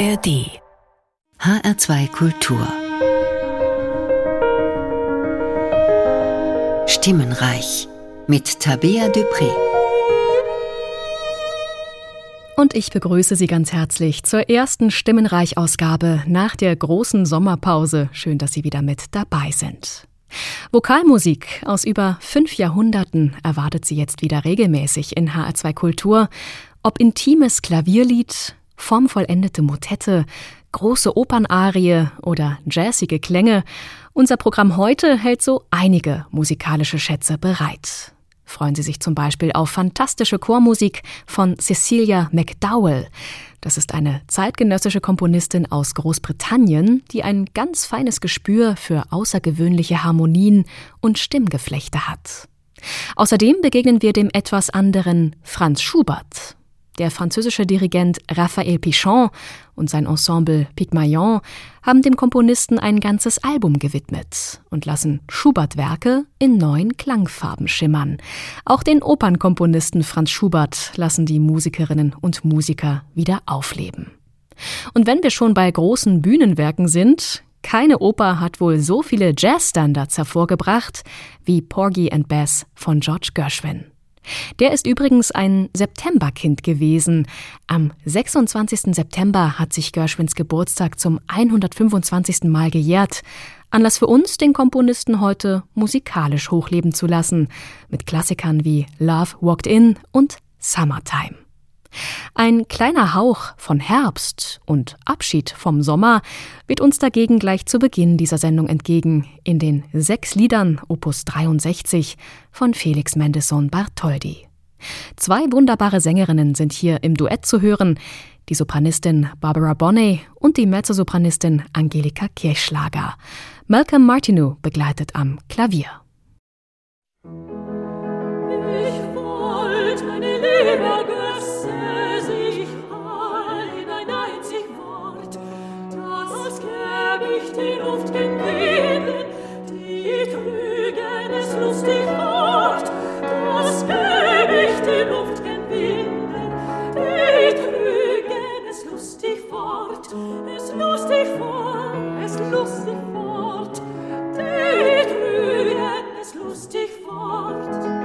ARD HR2 Kultur Stimmenreich mit Tabea Dupré. Und ich begrüße Sie ganz herzlich zur ersten Stimmenreich-Ausgabe nach der großen Sommerpause. Schön, dass Sie wieder mit dabei sind. Vokalmusik aus über fünf Jahrhunderten erwartet Sie jetzt wieder regelmäßig in HR2 Kultur. Ob intimes Klavierlied, formvollendete Motette, große Opernarie oder jazzige Klänge, unser Programm heute hält so einige musikalische Schätze bereit. Freuen Sie sich zum Beispiel auf fantastische Chormusik von Cecilia McDowell. Das ist eine zeitgenössische Komponistin aus Großbritannien, die ein ganz feines Gespür für außergewöhnliche Harmonien und Stimmgeflechte hat. Außerdem begegnen wir dem etwas anderen Franz Schubert. Der französische Dirigent Raphael Pichon und sein Ensemble Pygmalion haben dem Komponisten ein ganzes Album gewidmet und lassen Schubert-Werke in neuen Klangfarben schimmern. Auch den Opernkomponisten Franz Schubert lassen die Musikerinnen und Musiker wieder aufleben. Und wenn wir schon bei großen Bühnenwerken sind, keine Oper hat wohl so viele Jazzstandards hervorgebracht wie Porgy and Bess von George Gershwin. Der ist übrigens ein Septemberkind gewesen. Am 26. September hat sich Gershwins Geburtstag zum 125. Mal gejährt. Anlass für uns, den Komponisten heute musikalisch hochleben zu lassen, mit Klassikern wie Love Walked In und Summertime. Ein kleiner Hauch von Herbst und Abschied vom Sommer wird uns dagegen gleich zu Beginn dieser Sendung entgegen in den sechs Liedern Opus 63 von Felix Mendelssohn Bartholdy. Zwei wunderbare Sängerinnen sind hier im Duett zu hören, die Sopranistin Barbara Bonney und die Mezzosopranistin Angelika Kirchschlager. Malcolm Martineau begleitet am Klavier. Ich wollte meine Liebe lustig fort, die trügen es lustig fort,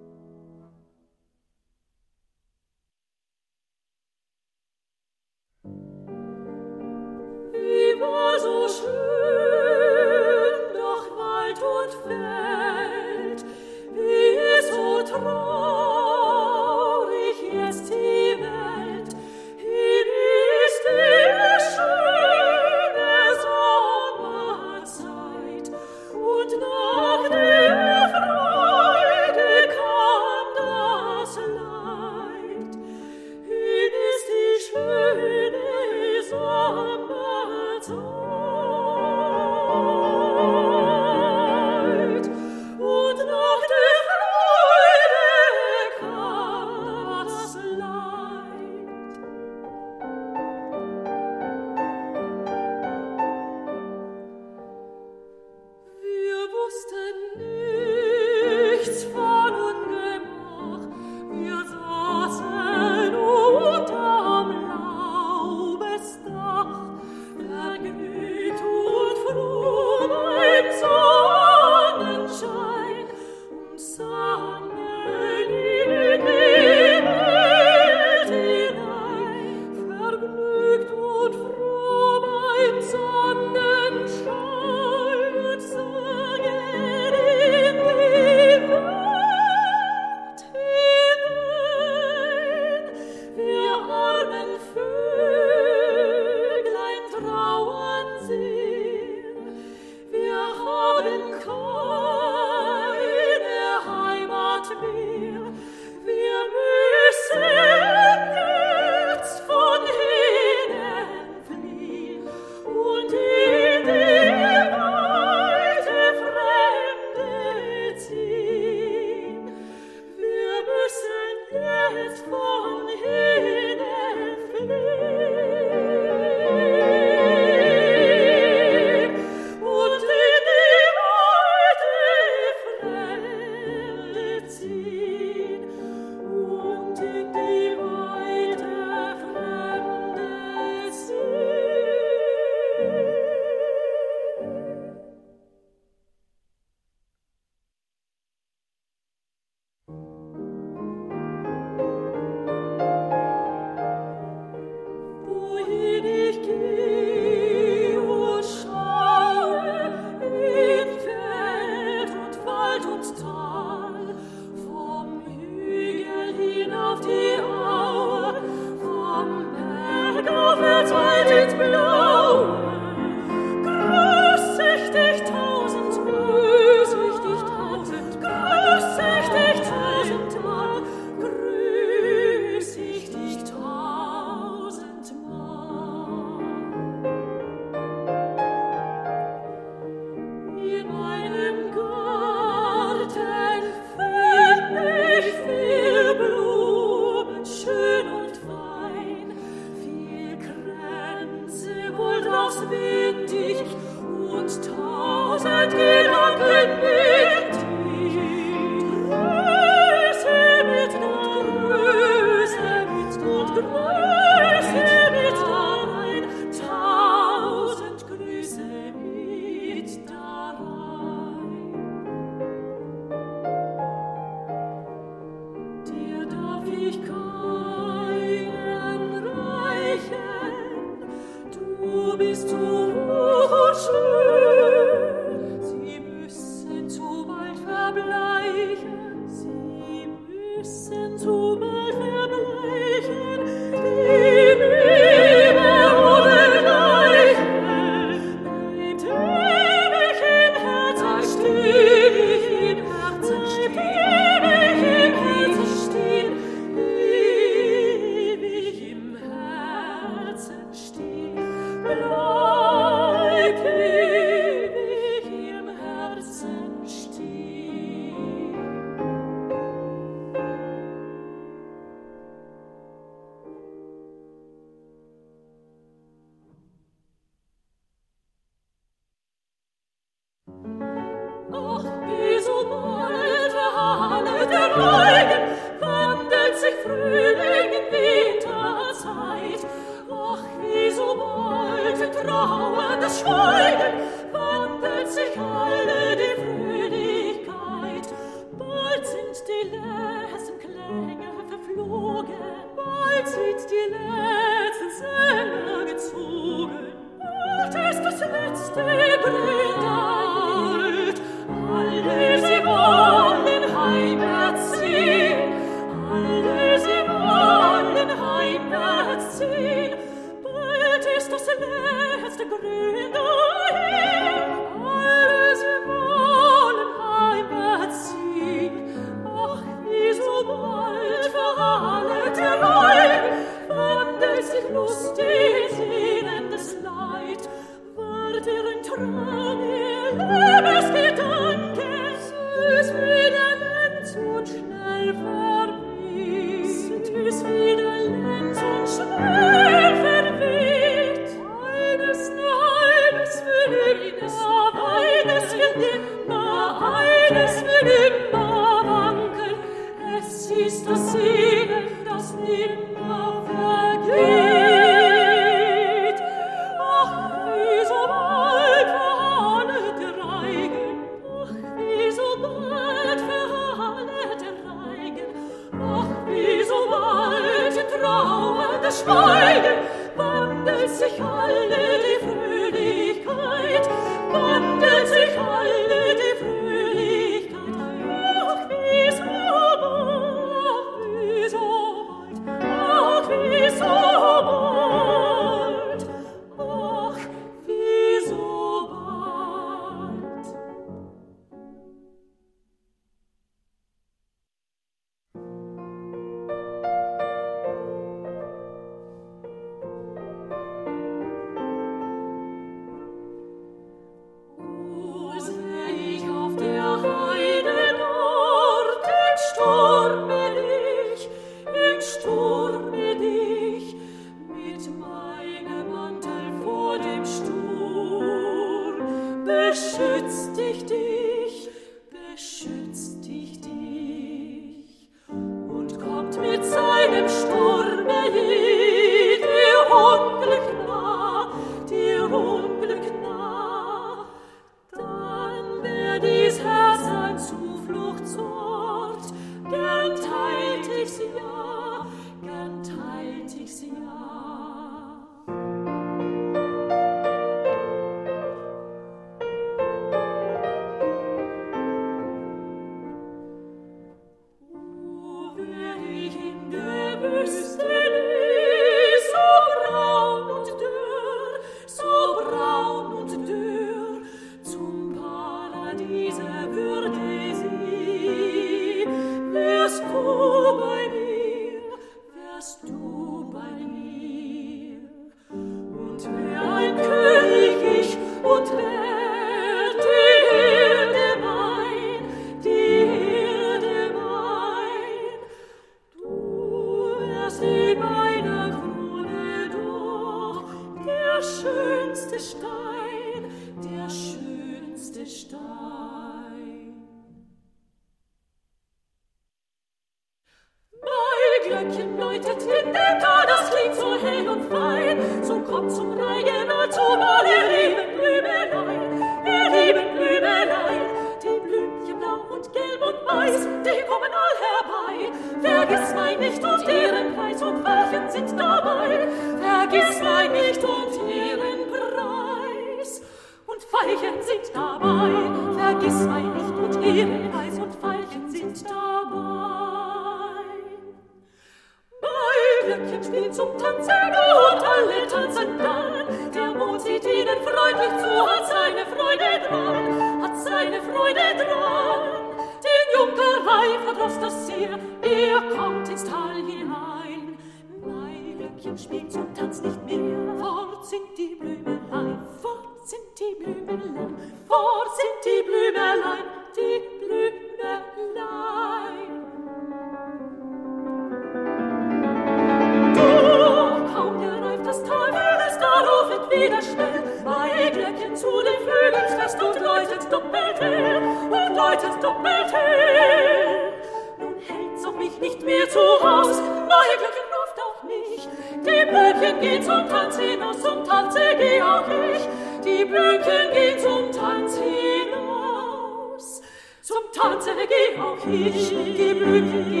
Mücken geh zum Tanz hinaus, zum Tanze geh auch ich, die Blüten geh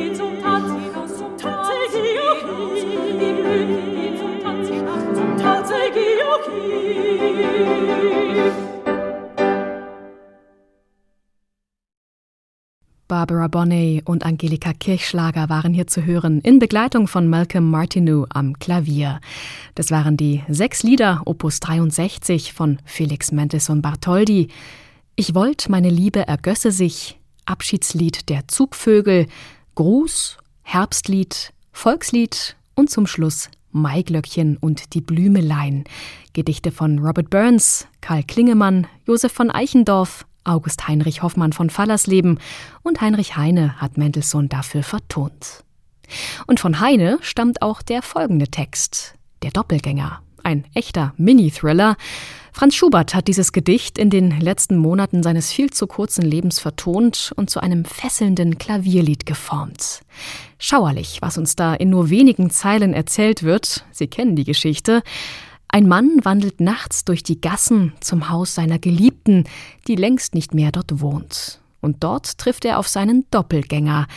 Barbara Bonney und Angelika Kirchschlager waren hier zu hören, in Begleitung von Malcolm Martineau am Klavier. Das waren die sechs Lieder Opus 63 von Felix Mendelssohn Bartholdy. Ich wollt, meine Liebe ergösse sich, Abschiedslied der Zugvögel, Gruß, Herbstlied, Volkslied und zum Schluss Maiglöckchen und die Blümelein. Gedichte von Robert Burns, Karl Klingemann, Josef von Eichendorff, August Heinrich Hoffmann von Fallersleben und Heinrich Heine hat Mendelssohn dafür vertont. Und von Heine stammt auch der folgende Text, Der Doppelgänger, ein echter Mini-Thriller. Franz Schubert hat dieses Gedicht in den letzten Monaten seines viel zu kurzen Lebens vertont und zu einem fesselnden Klavierlied geformt. Schauerlich, was uns da in nur wenigen Zeilen erzählt wird, Sie kennen die Geschichte, ein Mann wandelt nachts durch die Gassen zum Haus seiner Geliebten, die längst nicht mehr dort wohnt. Und dort trifft er auf seinen Doppelgänger.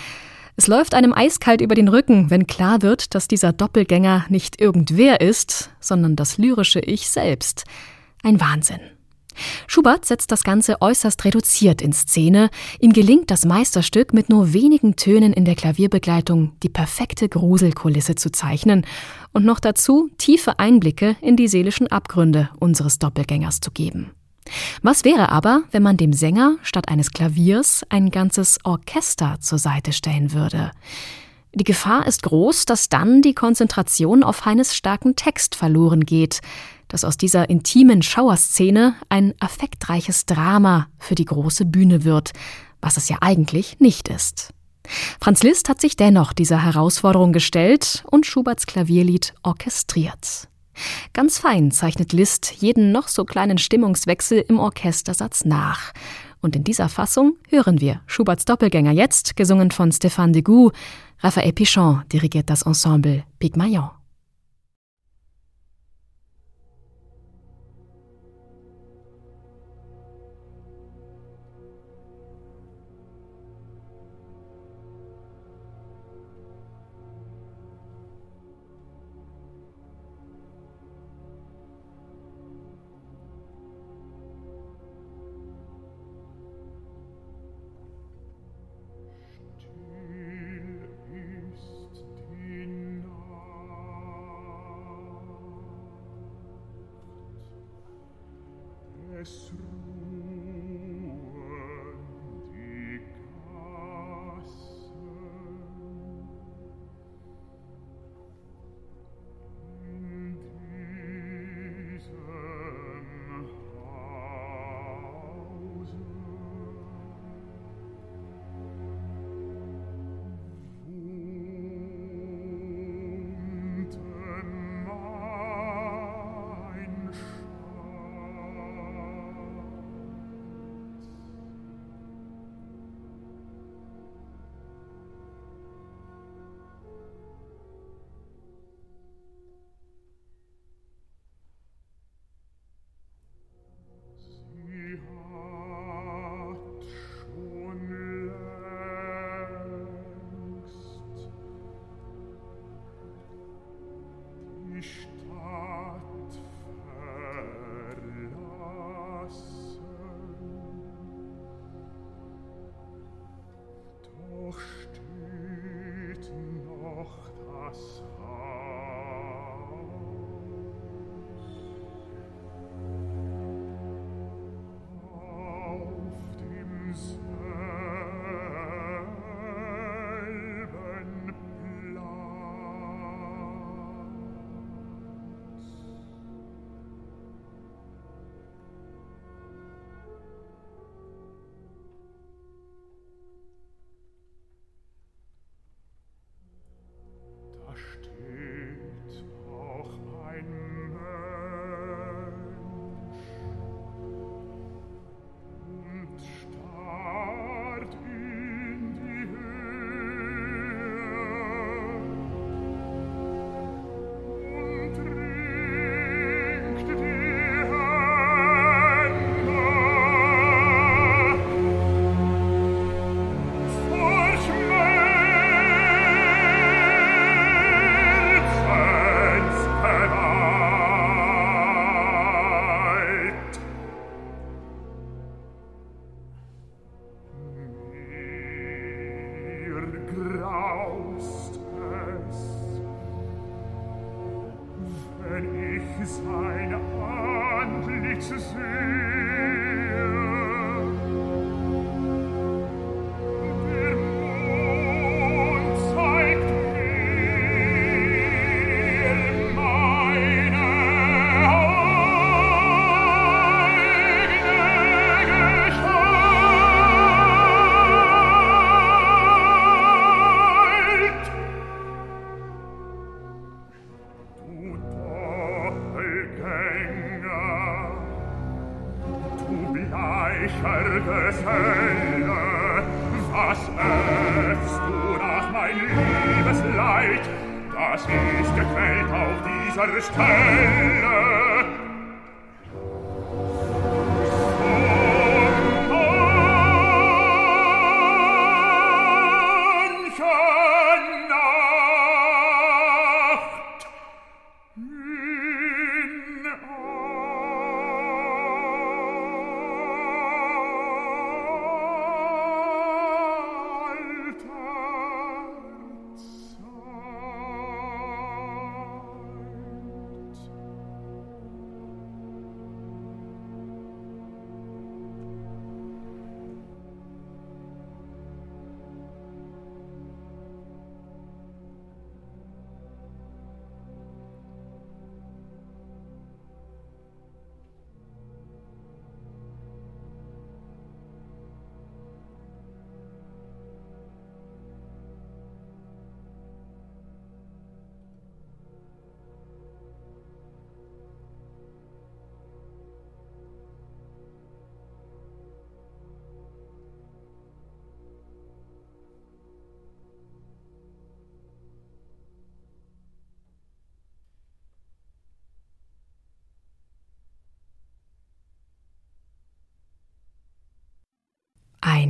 Es läuft einem eiskalt über den Rücken, wenn klar wird, dass dieser Doppelgänger nicht irgendwer ist, sondern das lyrische Ich selbst. Ein Wahnsinn. Schubert setzt das Ganze äußerst reduziert in Szene. Ihm gelingt das Meisterstück mit nur wenigen Tönen in der Klavierbegleitung die perfekte Gruselkulisse zu zeichnen und noch dazu tiefe Einblicke in die seelischen Abgründe unseres Doppelgängers zu geben. Was wäre aber, wenn man dem Sänger statt eines Klaviers ein ganzes Orchester zur Seite stellen würde? Die Gefahr ist groß, dass dann die Konzentration auf Heines starken Text verloren geht, dass aus dieser intimen Schauerszene ein affektreiches Drama für die große Bühne wird, was es ja eigentlich nicht ist. Franz Liszt hat sich dennoch dieser Herausforderung gestellt und Schuberts Klavierlied orchestriert. Ganz fein zeichnet Liszt jeden noch so kleinen Stimmungswechsel im Orchestersatz nach. Und in dieser Fassung hören wir Schuberts Doppelgänger jetzt, gesungen von Stéphane Degout. Raphael Pichon dirigiert das Ensemble Pygmalion.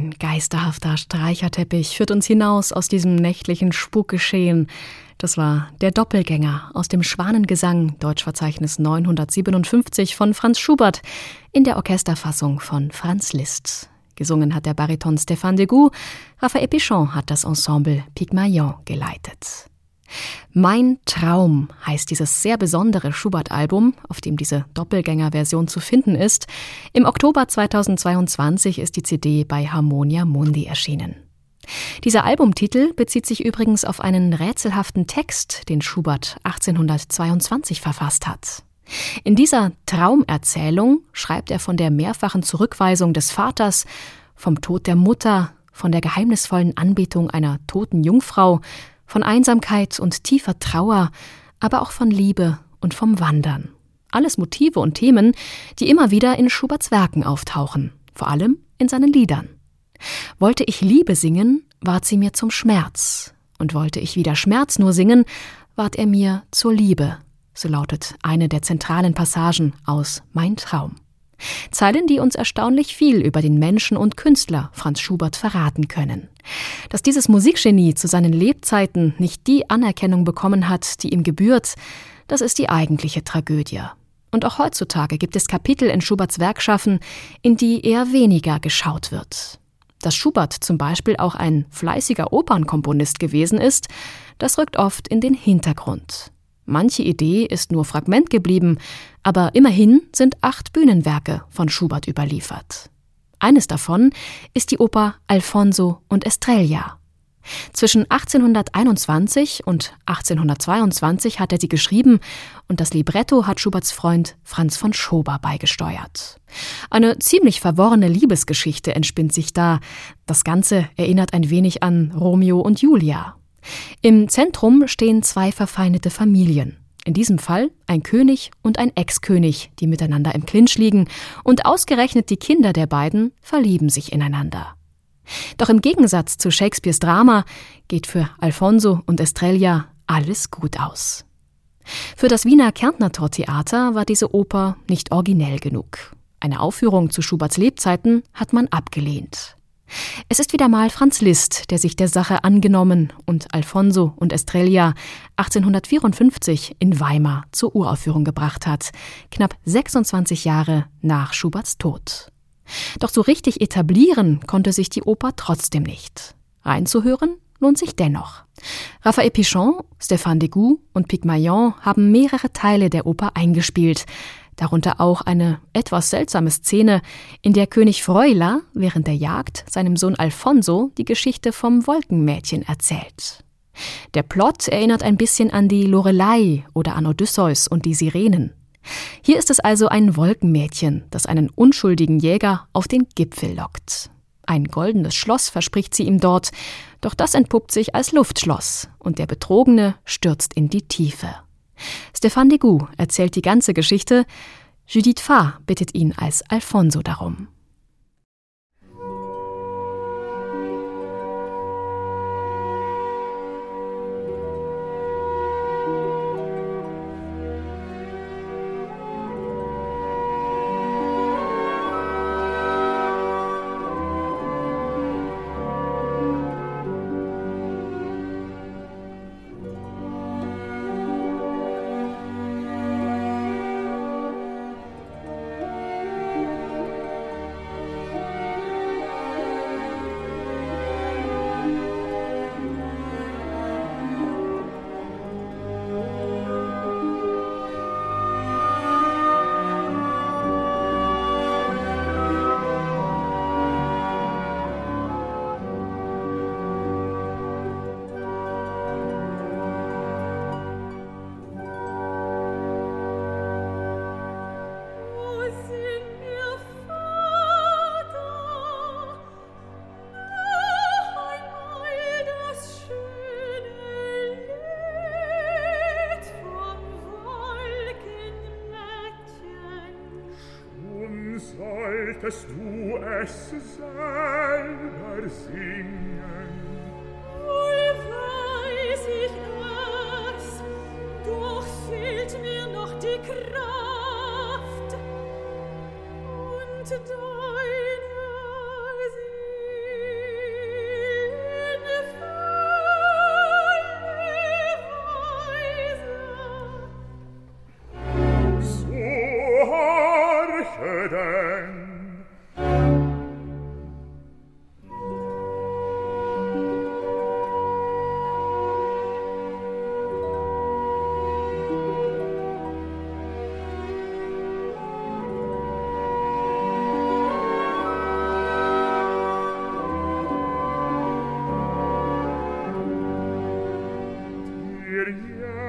Ein geisterhafter Streicherteppich führt uns hinaus aus diesem nächtlichen Spukgeschehen. Das war der Doppelgänger aus dem Schwanengesang, Deutschverzeichnis 957 von Franz Schubert, in der Orchesterfassung von Franz Liszt. Gesungen hat der Bariton Stéphane Degout, Raphael Pichon hat das Ensemble Pygmalion geleitet. Mein Traum heißt dieses sehr besondere Schubert-Album, auf dem diese Doppelgänger-Version zu finden ist. Im Oktober 2022 ist die CD bei Harmonia Mundi erschienen. Dieser Albumtitel bezieht sich übrigens auf einen rätselhaften Text, den Schubert 1822 verfasst hat. In dieser Traumerzählung schreibt er von der mehrfachen Zurückweisung des Vaters, vom Tod der Mutter, von der geheimnisvollen Anbetung einer toten Jungfrau, von Einsamkeit und tiefer Trauer, aber auch von Liebe und vom Wandern. Alles Motive und Themen, die immer wieder in Schuberts Werken auftauchen, vor allem in seinen Liedern. Wollte ich Liebe singen, ward sie mir zum Schmerz, und wollte ich wieder Schmerz nur singen, ward er mir zur Liebe, so lautet eine der zentralen Passagen aus Mein Traum. Zeilen, die uns erstaunlich viel über den Menschen und Künstler Franz Schubert verraten können. Dass dieses Musikgenie zu seinen Lebzeiten nicht die Anerkennung bekommen hat, die ihm gebührt, das ist die eigentliche Tragödie. Und auch heutzutage gibt es Kapitel in Schuberts Werkschaffen, in die eher weniger geschaut wird. Dass Schubert zum Beispiel auch ein fleißiger Opernkomponist gewesen ist, das rückt oft in den Hintergrund. Manche Idee ist nur Fragment geblieben, aber immerhin sind acht Bühnenwerke von Schubert überliefert. Eines davon ist die Oper Alfonso und Estrella. Zwischen 1821 und 1822 hat er sie geschrieben und das Libretto hat Schuberts Freund Franz von Schober beigesteuert. Eine ziemlich verworrene Liebesgeschichte entspinnt sich da. Das Ganze erinnert ein wenig an Romeo und Julia. Im Zentrum stehen zwei verfeindete Familien. In diesem Fall ein König und ein Ex-König, die miteinander im Clinch liegen, und ausgerechnet die Kinder der beiden verlieben sich ineinander. Doch im Gegensatz zu Shakespeares Drama geht für Alfonso und Estrella alles gut aus. Für das Wiener Kärntner Tortheater war diese Oper nicht originell genug. Eine Aufführung zu Schuberts Lebzeiten hat man abgelehnt. Es ist wieder mal Franz Liszt, der sich der Sache angenommen und Alfonso und Estrella 1854 in Weimar zur Uraufführung gebracht hat, knapp 26 Jahre nach Schuberts Tod. Doch so richtig etablieren konnte sich die Oper trotzdem nicht. Reinzuhören lohnt sich dennoch. Raphael Pichon, Stéphane Degout und Pygmalion haben mehrere Teile der Oper eingespielt, darunter auch eine etwas seltsame Szene, in der König Freuler während der Jagd seinem Sohn Alfonso die Geschichte vom Wolkenmädchen erzählt. Der Plot erinnert ein bisschen an die Lorelei oder an Odysseus und die Sirenen. Hier ist es also ein Wolkenmädchen, das einen unschuldigen Jäger auf den Gipfel lockt. Ein goldenes Schloss verspricht sie ihm dort, doch das entpuppt sich als Luftschloss und der Betrogene stürzt in die Tiefe. Stéphane Degout erzählt die ganze Geschichte. Judith Farr bittet ihn als Alfonso darum. Der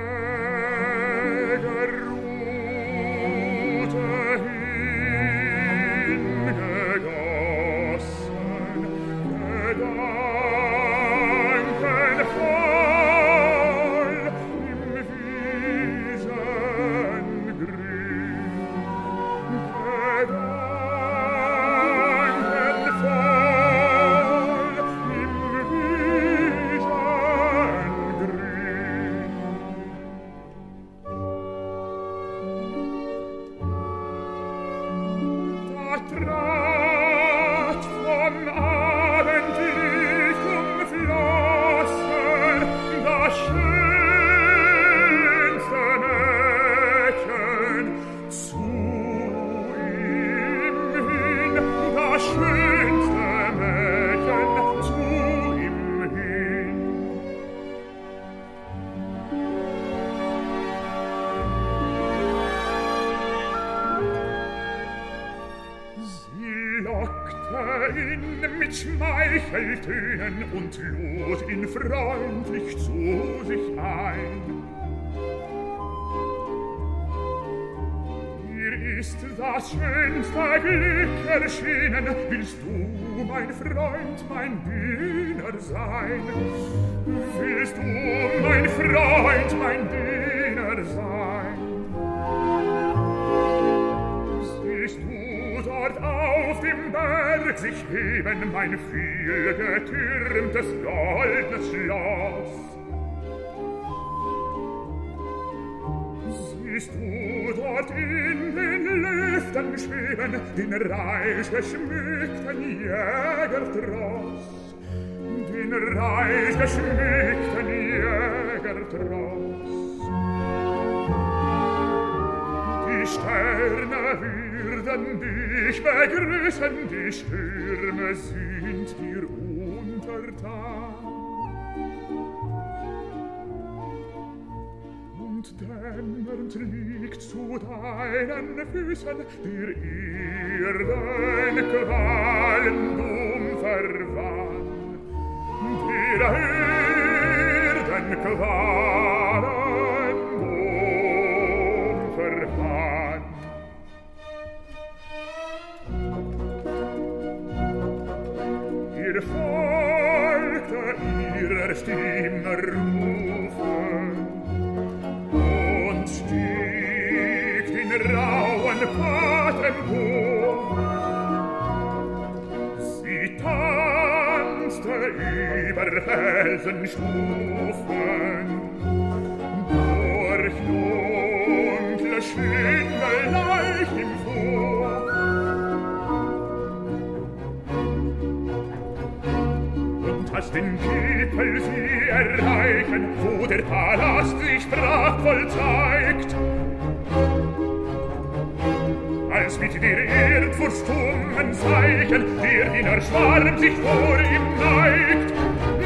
das schönste Glück erschienen, willst du, mein Freund, mein Diener sein? Willst du, mein Freund, mein Diener sein? Siehst du dort auf dem Berg sich heben mein vielgetürmtes goldenes Schloss? Siehst du dort in Lüften schweben den reich geschmückten Jägertross? Den reich geschmückten Jägertross? Die Sterne würden dich begrüßen, die Stürme sind dir untertan. zu deinen Füßen dir irden Qualendum verwann. Dir irden Qualendum verwann. Ihr folgte ihrer Stimme Ruhe, Felsenstufen durch dunkle Schlingel Leichen vor. und als den Gipfel sie erreichen, wo der Palast sich prachtvoll zeigt. Als mit der Erdfurcht tummen Zeichen der Diener Schwarm sich vor ihm neigt,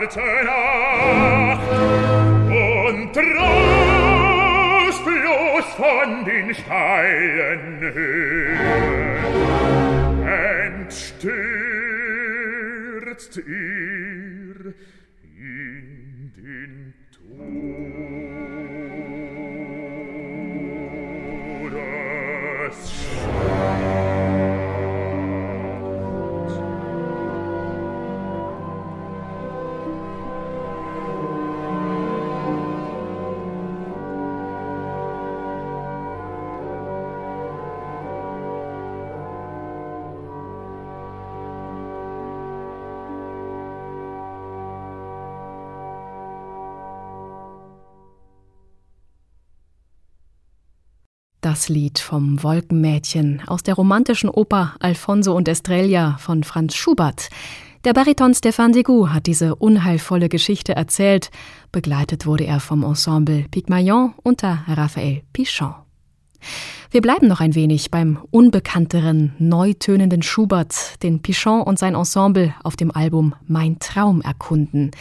parte Das Lied vom Wolkenmädchen aus der romantischen Oper Alfonso und Estrella von Franz Schubert. Der Bariton Stéphane Degout hat diese unheilvolle Geschichte erzählt. Begleitet wurde er vom Ensemble Pygmalion unter Raphael Pichon. Wir bleiben noch ein wenig beim unbekannteren, neu tönenden Schubert, den Pichon und sein Ensemble auf dem Album Mein Traum erkunden.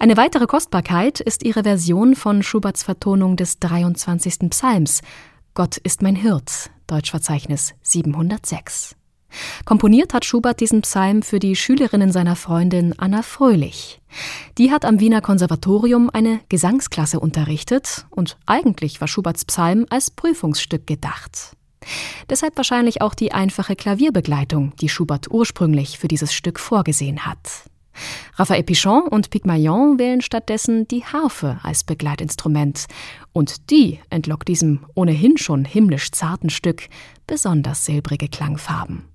Eine weitere Kostbarkeit ist ihre Version von Schuberts Vertonung des 23. Psalms. Gott ist mein Hirt, Deutschverzeichnis 706. Komponiert hat Schubert diesen Psalm für die Schülerinnen seiner Freundin Anna Fröhlich. Die hat am Wiener Konservatorium eine Gesangsklasse unterrichtet und eigentlich war Schuberts Psalm als Prüfungsstück gedacht. Deshalb wahrscheinlich auch die einfache Klavierbegleitung, die Schubert ursprünglich für dieses Stück vorgesehen hat. Raphael Pichon und Pygmalion wählen stattdessen die Harfe als Begleitinstrument. Und die entlockt diesem ohnehin schon himmlisch zarten Stück besonders silbrige Klangfarben.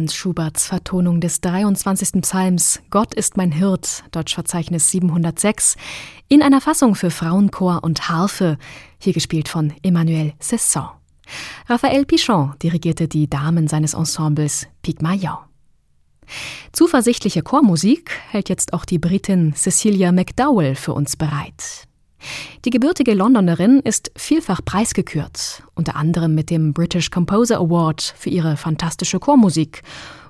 Franz Schuberts Vertonung des 23. Psalms Gott ist mein Hirt, Deutschverzeichnis 706, in einer Fassung für Frauenchor und Harfe, hier gespielt von Emmanuel Cesson. Raphael Pichon dirigierte die Damen seines Ensembles Pygmalion. Zuversichtliche Chormusik hält jetzt auch die Britin Cecilia McDowell für uns bereit. Die gebürtige Londonerin ist vielfach preisgekürt, unter anderem mit dem British Composer Award für ihre fantastische Chormusik,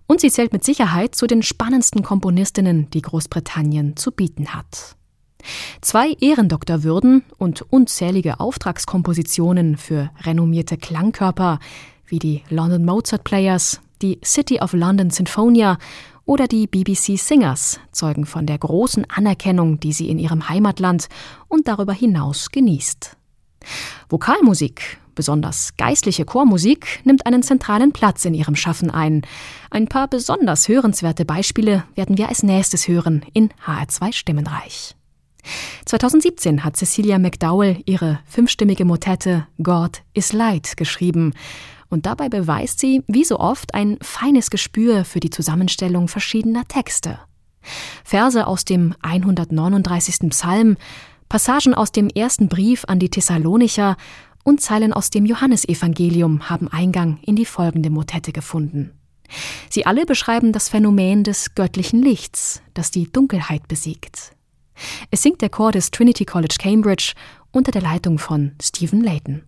und sie zählt mit Sicherheit zu den spannendsten Komponistinnen, die Großbritannien zu bieten hat. Zwei Ehrendoktorwürden und unzählige Auftragskompositionen für renommierte Klangkörper wie die London Mozart Players, die City of London Sinfonia oder die BBC Singers zeugen von der großen Anerkennung, die sie in ihrem Heimatland und darüber hinaus genießt. Vokalmusik, besonders geistliche Chormusik, nimmt einen zentralen Platz in ihrem Schaffen ein. Ein paar besonders hörenswerte Beispiele werden wir als nächstes hören in HR2 Stimmenreich. 2017 hat Cecilia McDowell ihre fünfstimmige Motette God is Light geschrieben und dabei beweist sie, wie so oft, ein feines Gespür für die Zusammenstellung verschiedener Texte. Verse aus dem 139. Psalm, Passagen aus dem ersten Brief an die Thessalonicher und Zeilen aus dem Johannesevangelium haben Eingang in die folgende Motette gefunden. Sie alle beschreiben das Phänomen des göttlichen Lichts, das die Dunkelheit besiegt. Es singt der Chor des Trinity College Cambridge unter der Leitung von Stephen Layton.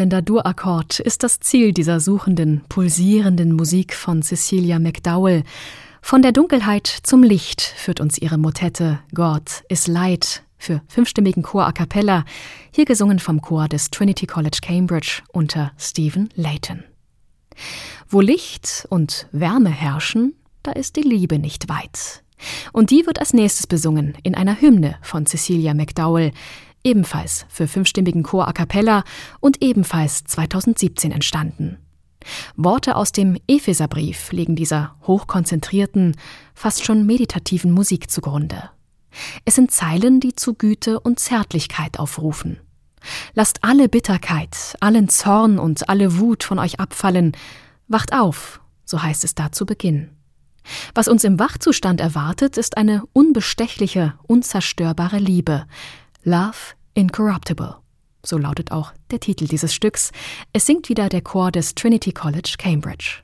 Ein strahlender Dur-Akkord ist das Ziel dieser suchenden, pulsierenden Musik von Cecilia McDowell. Von der Dunkelheit zum Licht führt uns ihre Motette God is Light für fünfstimmigen Chor a cappella, hier gesungen vom Chor des Trinity College Cambridge unter Stephen Layton. Wo Licht und Wärme herrschen, da ist die Liebe nicht weit. Und die wird als nächstes besungen in einer Hymne von Cecilia McDowell, ebenfalls für fünfstimmigen Chor a cappella und ebenfalls 2017 entstanden. Worte aus dem Epheserbrief legen dieser hochkonzentrierten, fast schon meditativen Musik zugrunde. Es sind Zeilen, die zu Güte und Zärtlichkeit aufrufen. Lasst alle Bitterkeit, allen Zorn und alle Wut von euch abfallen, wacht auf, so heißt es da zu Beginn. Was uns im Wachzustand erwartet, ist eine unbestechliche, unzerstörbare Liebe, Love Incorruptible. So lautet auch der Titel dieses Stücks. Es singt wieder der Chor des Trinity College Cambridge.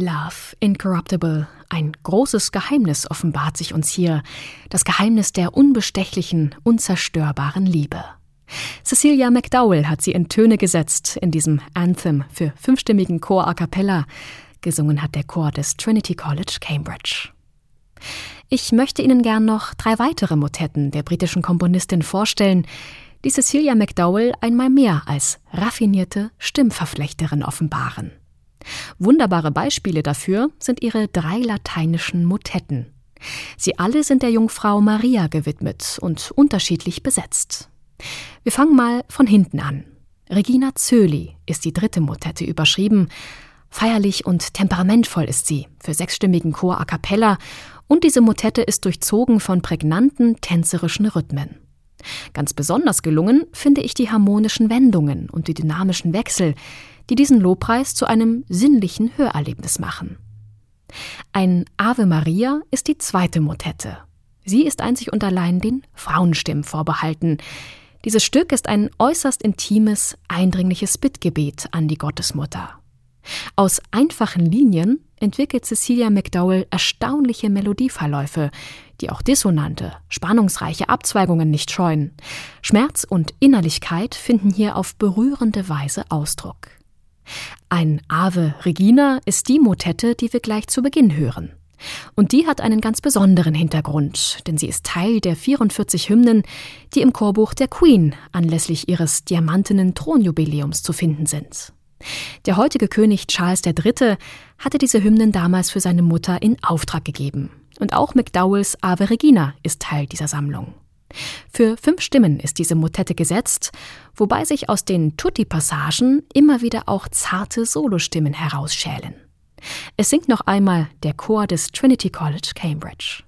Love Incorruptible. Ein großes Geheimnis offenbart sich uns hier. Das Geheimnis der unbestechlichen, unzerstörbaren Liebe. Cecilia McDowell hat sie in Töne gesetzt in diesem Anthem für fünfstimmigen Chor a cappella. Gesungen hat der Chor des Trinity College Cambridge. Ich möchte Ihnen gern noch drei weitere Motetten der britischen Komponistin vorstellen, die Cecilia McDowell einmal mehr als raffinierte Stimmverflechterin offenbaren. Wunderbare Beispiele dafür sind ihre drei lateinischen Motetten. Sie alle sind der Jungfrau Maria gewidmet und unterschiedlich besetzt. Wir fangen mal von hinten an. Regina Zöli ist die dritte Motette überschrieben. Feierlich und temperamentvoll ist sie, für sechsstimmigen Chor a cappella, und diese Motette ist durchzogen von prägnanten tänzerischen Rhythmen. Ganz besonders gelungen finde ich die harmonischen Wendungen und die dynamischen Wechsel, die diesen Lobpreis zu einem sinnlichen Hörerlebnis machen. Ein Ave Maria ist die zweite Motette. Sie ist einzig und allein den Frauenstimmen vorbehalten. Dieses Stück ist ein äußerst intimes, eindringliches Bittgebet an die Gottesmutter. Aus einfachen Linien entwickelt Cecilia McDowell erstaunliche Melodieverläufe, die auch dissonante, spannungsreiche Abzweigungen nicht scheuen. Schmerz und Innerlichkeit finden hier auf berührende Weise Ausdruck. Ein Ave Regina ist die Motette, die wir gleich zu Beginn hören. Und die hat einen ganz besonderen Hintergrund, denn sie ist Teil der 44 Hymnen, die im Chorbuch der Queen anlässlich ihres diamantenen Thronjubiläums zu finden sind. Der heutige König Charles III. hatte diese Hymnen damals für seine Mutter in Auftrag gegeben. Und auch McDowells Ave Regina ist Teil dieser Sammlung. Für fünf Stimmen ist diese Motette gesetzt, wobei sich aus den Tutti-Passagen immer wieder auch zarte Solostimmen herausschälen. Es singt noch einmal der Chor des Trinity College Cambridge.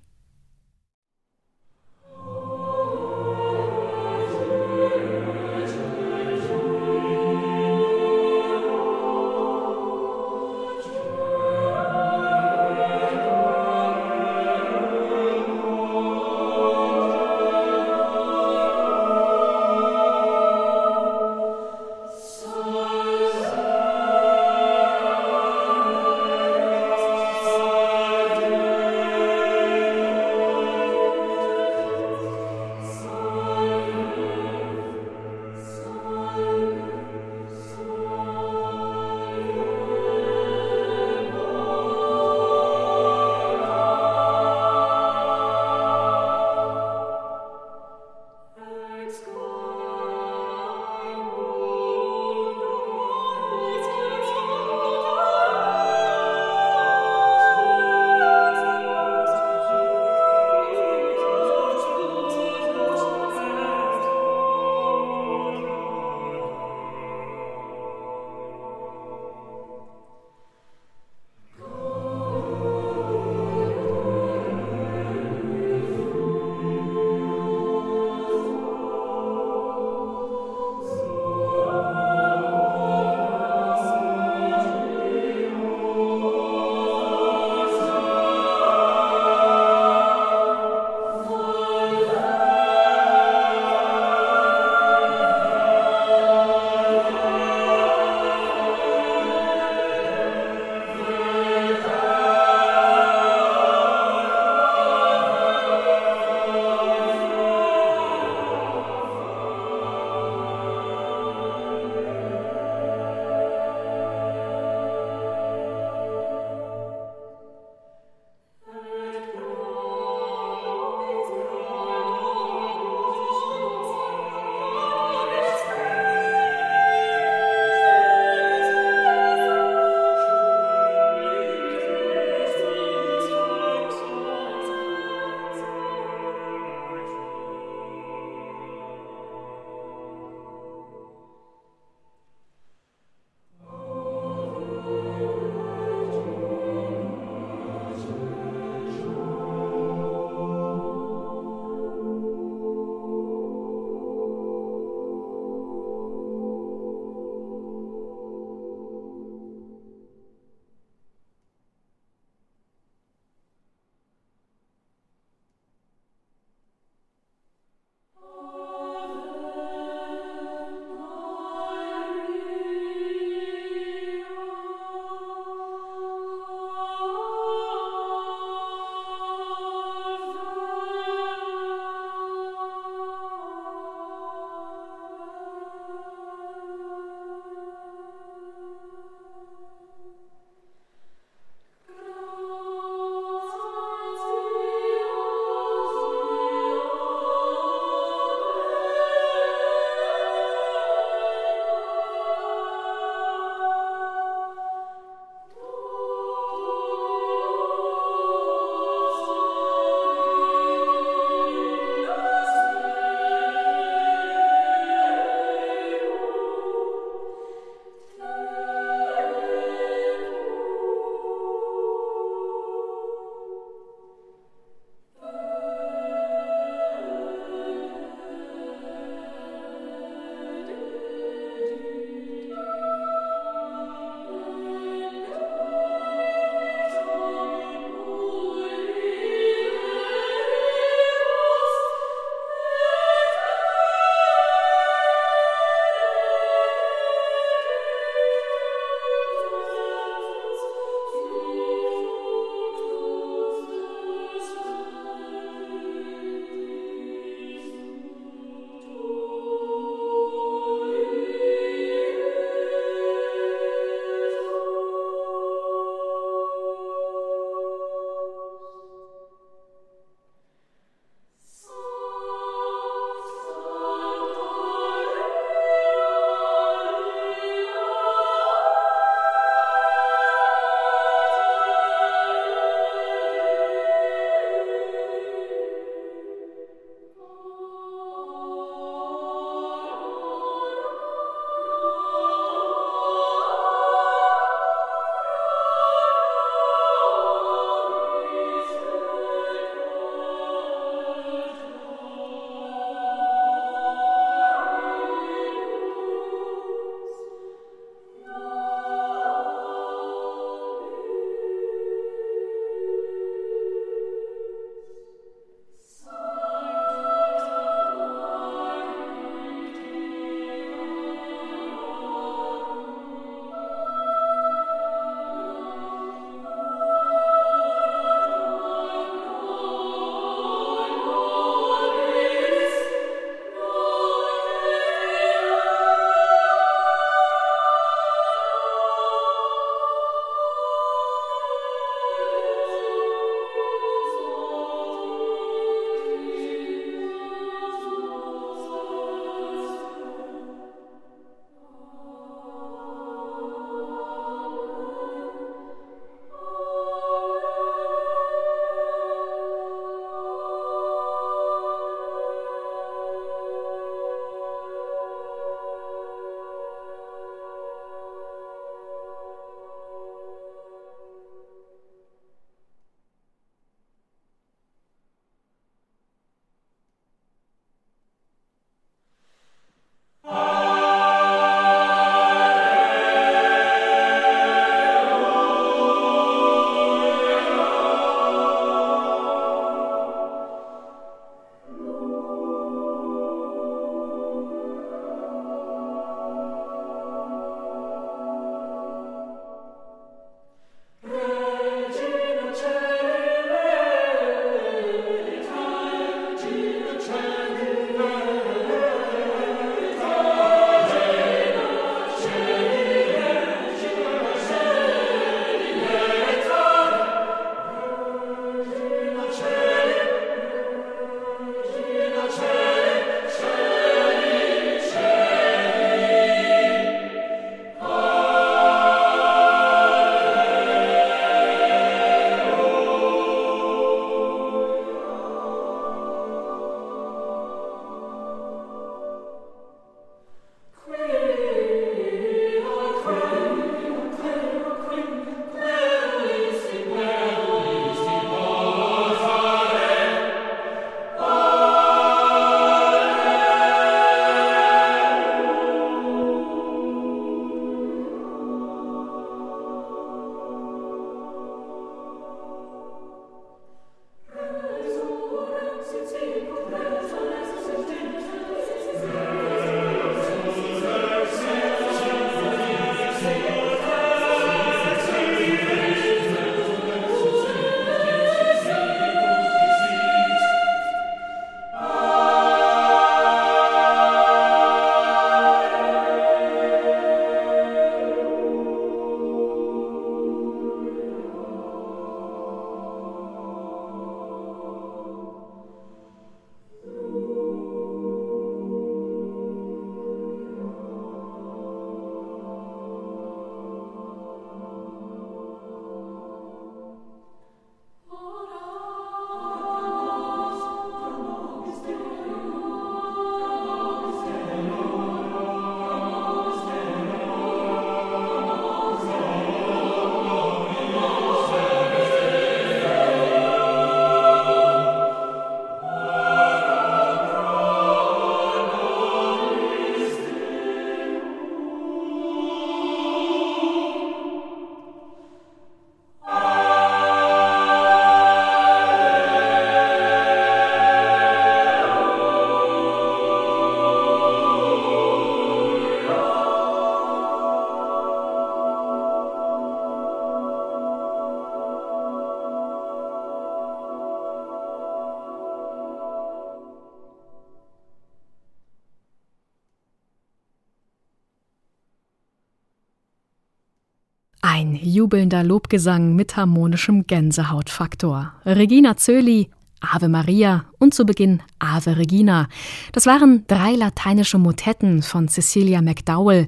Jubelnder Lobgesang mit harmonischem Gänsehautfaktor. Regina Zöli, Ave Maria und zu Beginn Ave Regina. Das waren drei lateinische Motetten von Cecilia McDowell.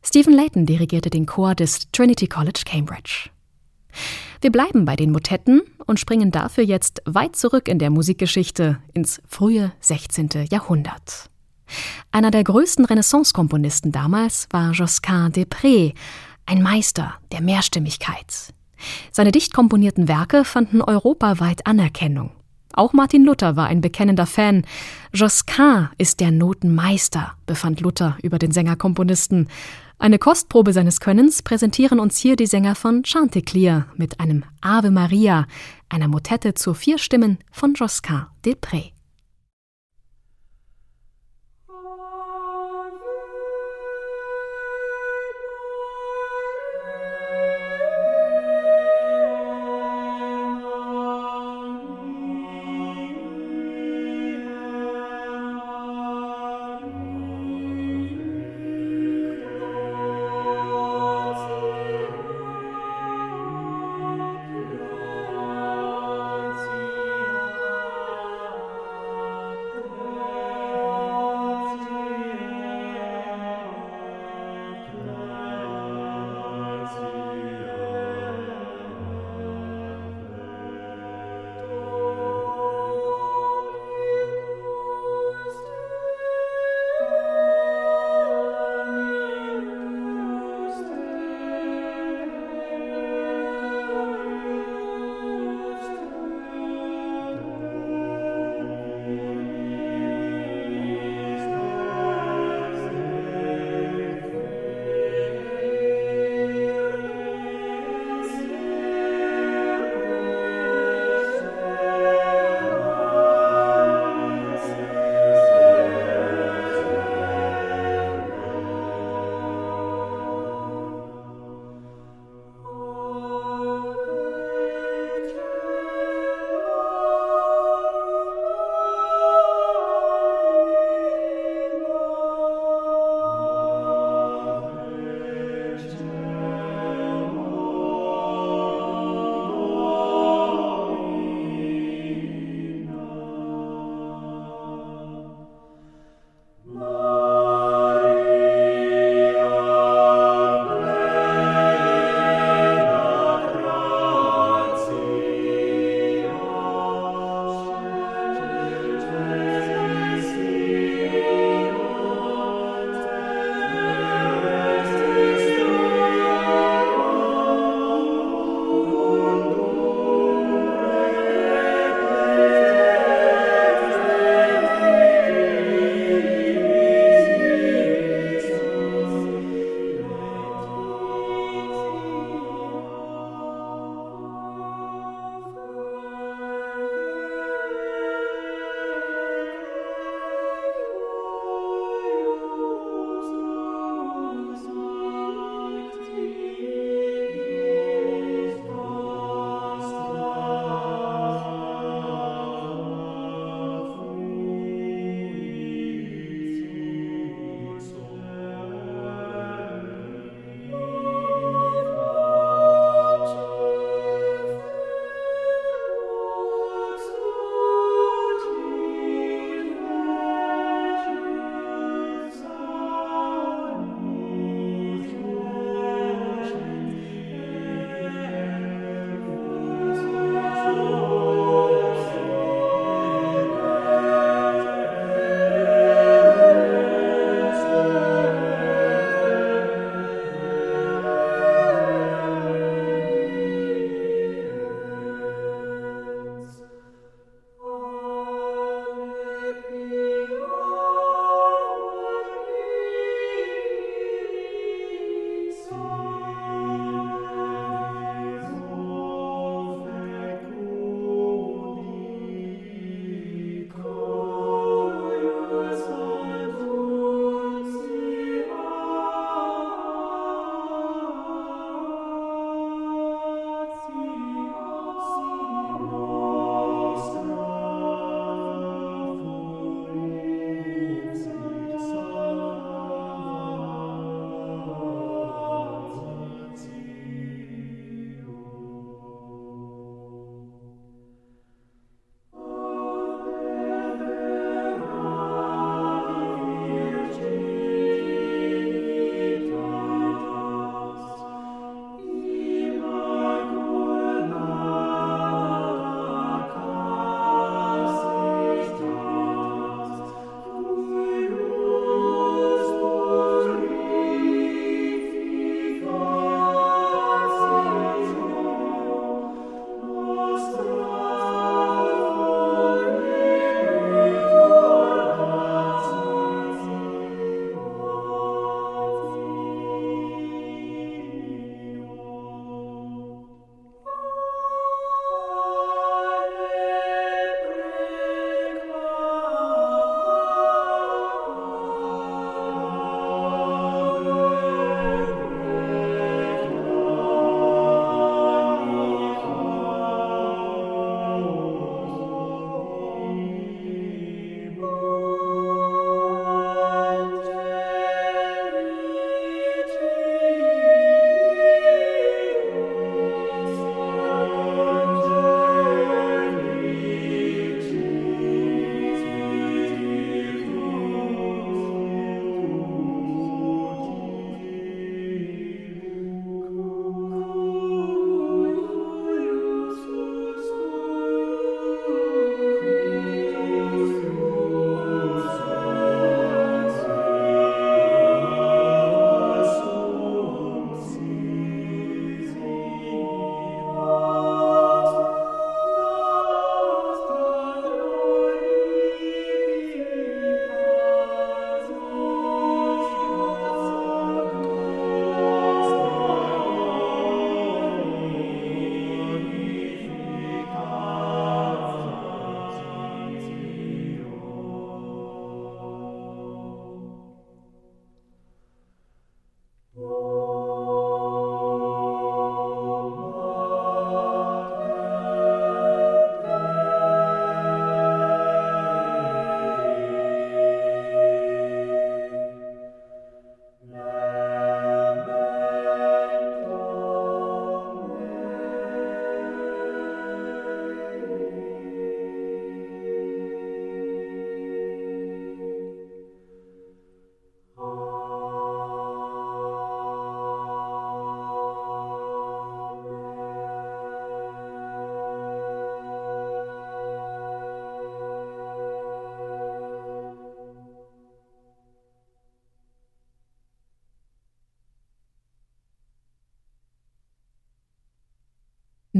Stephen Layton dirigierte den Chor des Trinity College Cambridge. Wir bleiben bei den Motetten und springen dafür jetzt weit zurück in der Musikgeschichte ins frühe 16. Jahrhundert. Einer der größten Renaissance-Komponisten damals war Josquin des Prés, ein Meister der Mehrstimmigkeit. Seine dicht komponierten Werke fanden europaweit Anerkennung. Auch Martin Luther war ein bekennender Fan. Josquin ist der Notenmeister, befand Luther über den Sängerkomponisten. Eine Kostprobe seines Könnens präsentieren uns hier die Sänger von Chanticleer mit einem Ave Maria, einer Motette zu vier Stimmen von Josquin des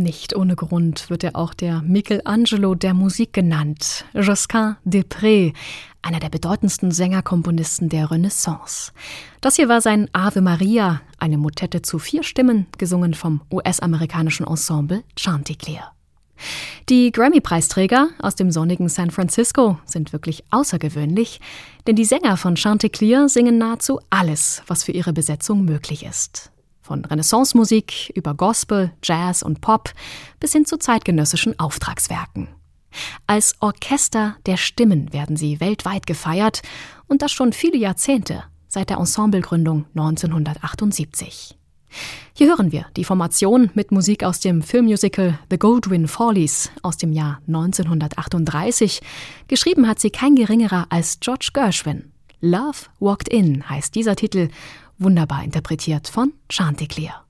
Nicht ohne Grund wird er auch der Michelangelo der Musik genannt. Josquin Després, einer der bedeutendsten Sängerkomponisten der Renaissance. Das hier war sein Ave Maria, eine Motette zu vier Stimmen, gesungen vom US-amerikanischen Ensemble Chanticleer. Die Grammy-Preisträger aus dem sonnigen San Francisco sind wirklich außergewöhnlich, denn die Sänger von Chanticleer singen nahezu alles, was für ihre Besetzung möglich ist. Von Renaissance-Musik über Gospel, Jazz und Pop bis hin zu zeitgenössischen Auftragswerken. Als Orchester der Stimmen werden sie weltweit gefeiert und das schon viele Jahrzehnte, seit der Ensemblegründung 1978. Hier hören wir die Formation mit Musik aus dem Filmmusical The Goldwyn Follies aus dem Jahr 1938. Geschrieben hat sie kein geringerer als George Gershwin. Love Walked In heißt dieser Titel wunderbar interpretiert von Chanticleer.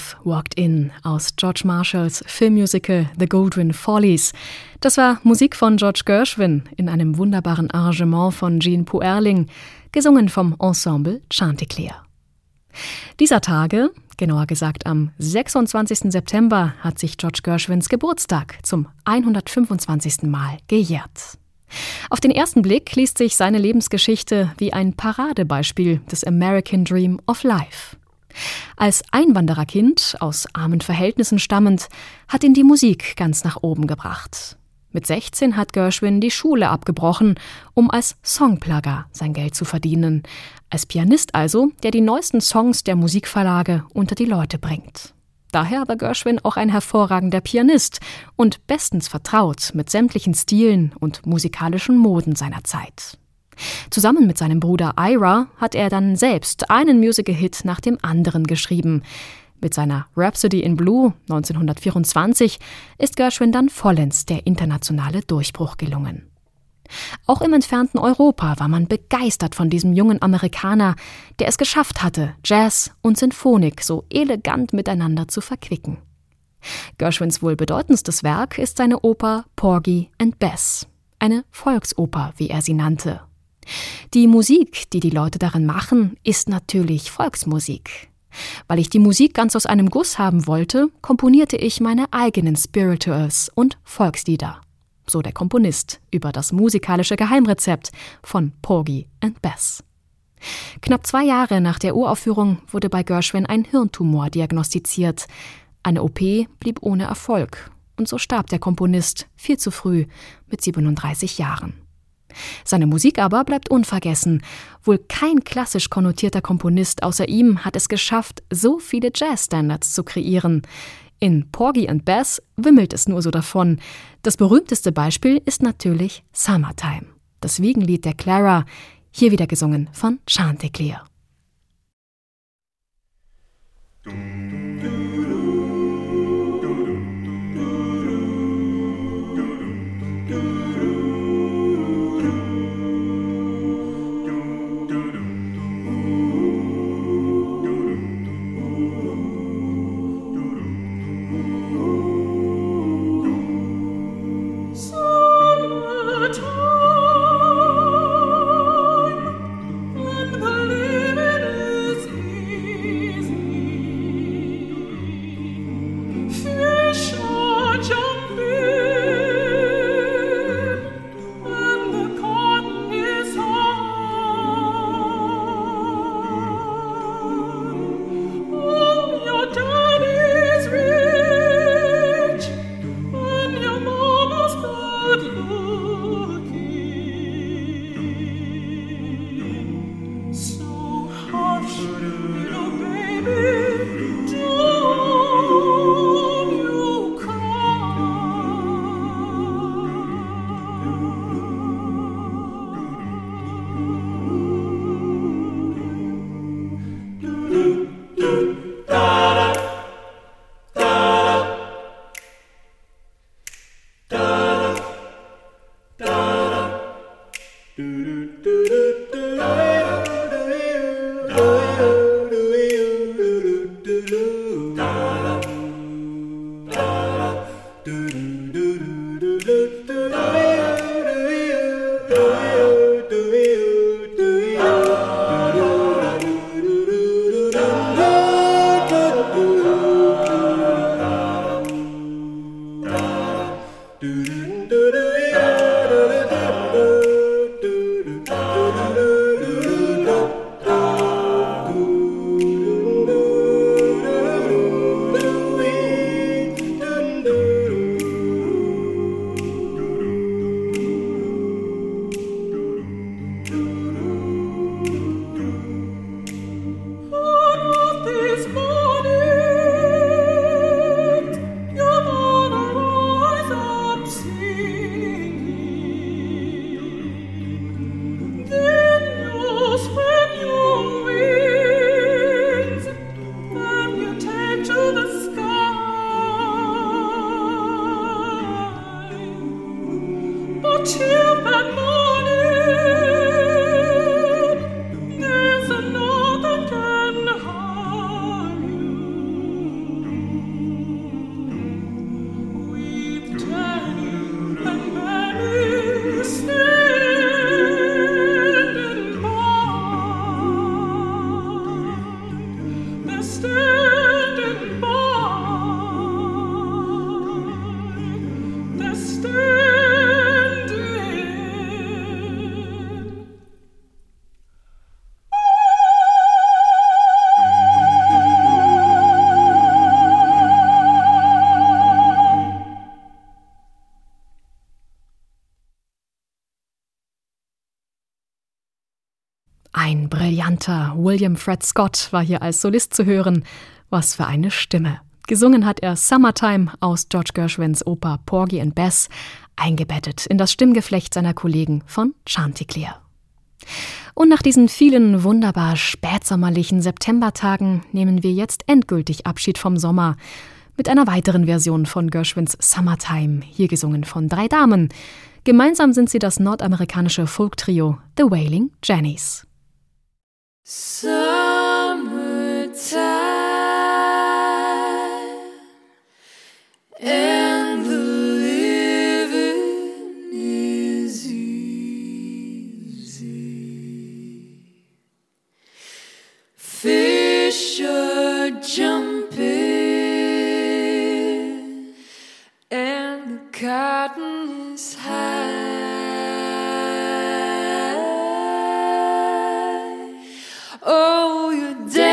Love Walked In aus George Marshalls Filmmusical The Goldwyn Follies. Das war Musik von George Gershwin in einem wunderbaren Arrangement von Jean Puerling, gesungen vom Ensemble Chanticleer. Dieser Tage, genauer gesagt am 26. September, hat sich George Gershwins Geburtstag zum 125. Mal gejährt. Auf den ersten Blick liest sich seine Lebensgeschichte wie ein Paradebeispiel des American Dream of Life. Als Einwandererkind, aus armen Verhältnissen stammend, hat ihn die Musik ganz nach oben gebracht. Mit 16 hat Gershwin die Schule abgebrochen, um als Songplugger sein Geld zu verdienen. Als Pianist also, der die neuesten Songs der Musikverlage unter die Leute bringt. Daher war Gershwin auch ein hervorragender Pianist und bestens vertraut mit sämtlichen Stilen und musikalischen Moden seiner Zeit. Zusammen mit seinem Bruder Ira hat er dann selbst einen Musical-Hit nach dem anderen geschrieben. Mit seiner Rhapsody in Blue 1924 ist Gershwin dann vollends der internationale Durchbruch gelungen. Auch im entfernten Europa war man begeistert von diesem jungen Amerikaner, der es geschafft hatte, Jazz und Sinfonik so elegant miteinander zu verquicken. Gershwins wohl bedeutendstes Werk ist seine Oper Porgy and Bess, eine Volksoper, wie er sie nannte, die Musik, die die Leute darin machen, ist natürlich Volksmusik. Weil ich die Musik ganz aus einem Guss haben wollte, komponierte ich meine eigenen Spirituals und Volkslieder. So der Komponist über das musikalische Geheimrezept von Porgy and Bess. Knapp zwei Jahre nach der Uraufführung wurde bei Gershwin ein Hirntumor diagnostiziert. Eine OP blieb ohne Erfolg und so starb der Komponist viel zu früh mit 37 Jahren. Seine Musik aber bleibt unvergessen. Wohl kein klassisch konnotierter Komponist außer ihm hat es geschafft, so viele Jazzstandards zu kreieren. In Porgy and Bess wimmelt es nur so davon. Das berühmteste Beispiel ist natürlich Summertime, das Wiegenlied der Clara, hier wieder gesungen von Chanticleer. Summertime, and the William Fred Scott war hier als Solist zu hören. Was für eine Stimme. Gesungen hat er Summertime aus George Gershwins Oper Porgy and Bess, eingebettet in das Stimmgeflecht seiner Kollegen von Chanticleer. Und nach diesen vielen wunderbar spätsommerlichen Septembertagen nehmen wir jetzt endgültig Abschied vom Sommer mit einer weiteren Version von Gershwins Summertime, hier gesungen von drei Damen. Gemeinsam sind sie das nordamerikanische Folktrio The Wailing Jennies. Summertime. day.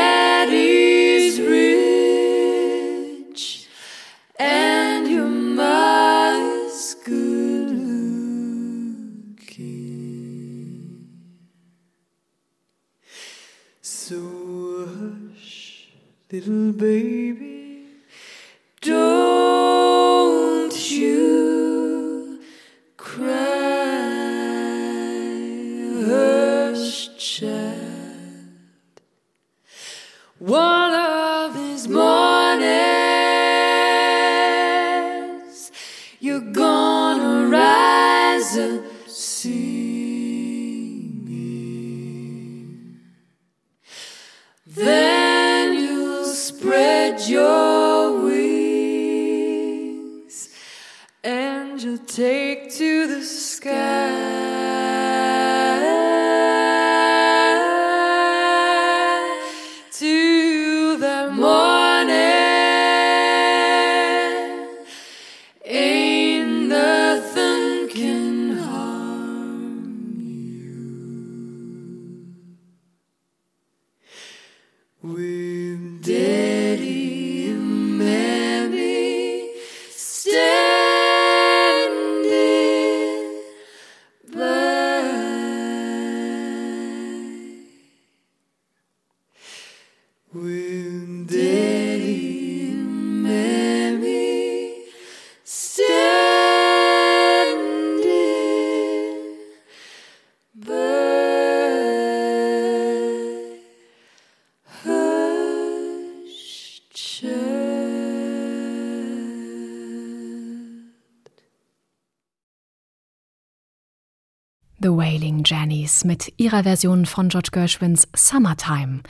Mit ihrer Version von George Gershwins Summertime.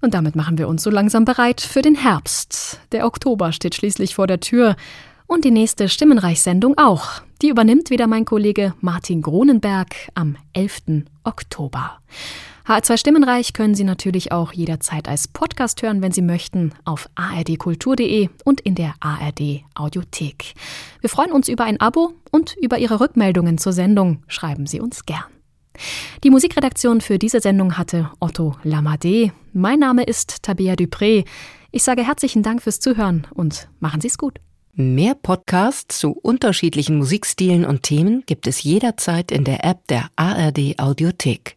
Und damit machen wir uns so langsam bereit für den Herbst. Der Oktober steht schließlich vor der Tür und die nächste Stimmenreich-Sendung auch. Die übernimmt wieder mein Kollege Martin Gronenberg am 11. Oktober. HR2 Stimmenreich können Sie natürlich auch jederzeit als Podcast hören, wenn Sie möchten, auf ardkultur.de und in der ARD Audiothek. Wir freuen uns über ein Abo und über Ihre Rückmeldungen zur Sendung. Schreiben Sie uns gern. Die Musikredaktion für diese Sendung hatte Otto Lamadé. Mein Name ist Tabea Dupré. Ich sage herzlichen Dank fürs Zuhören und machen Sie es gut. Mehr Podcasts zu unterschiedlichen Musikstilen und Themen gibt es jederzeit in der App der ARD Audiothek.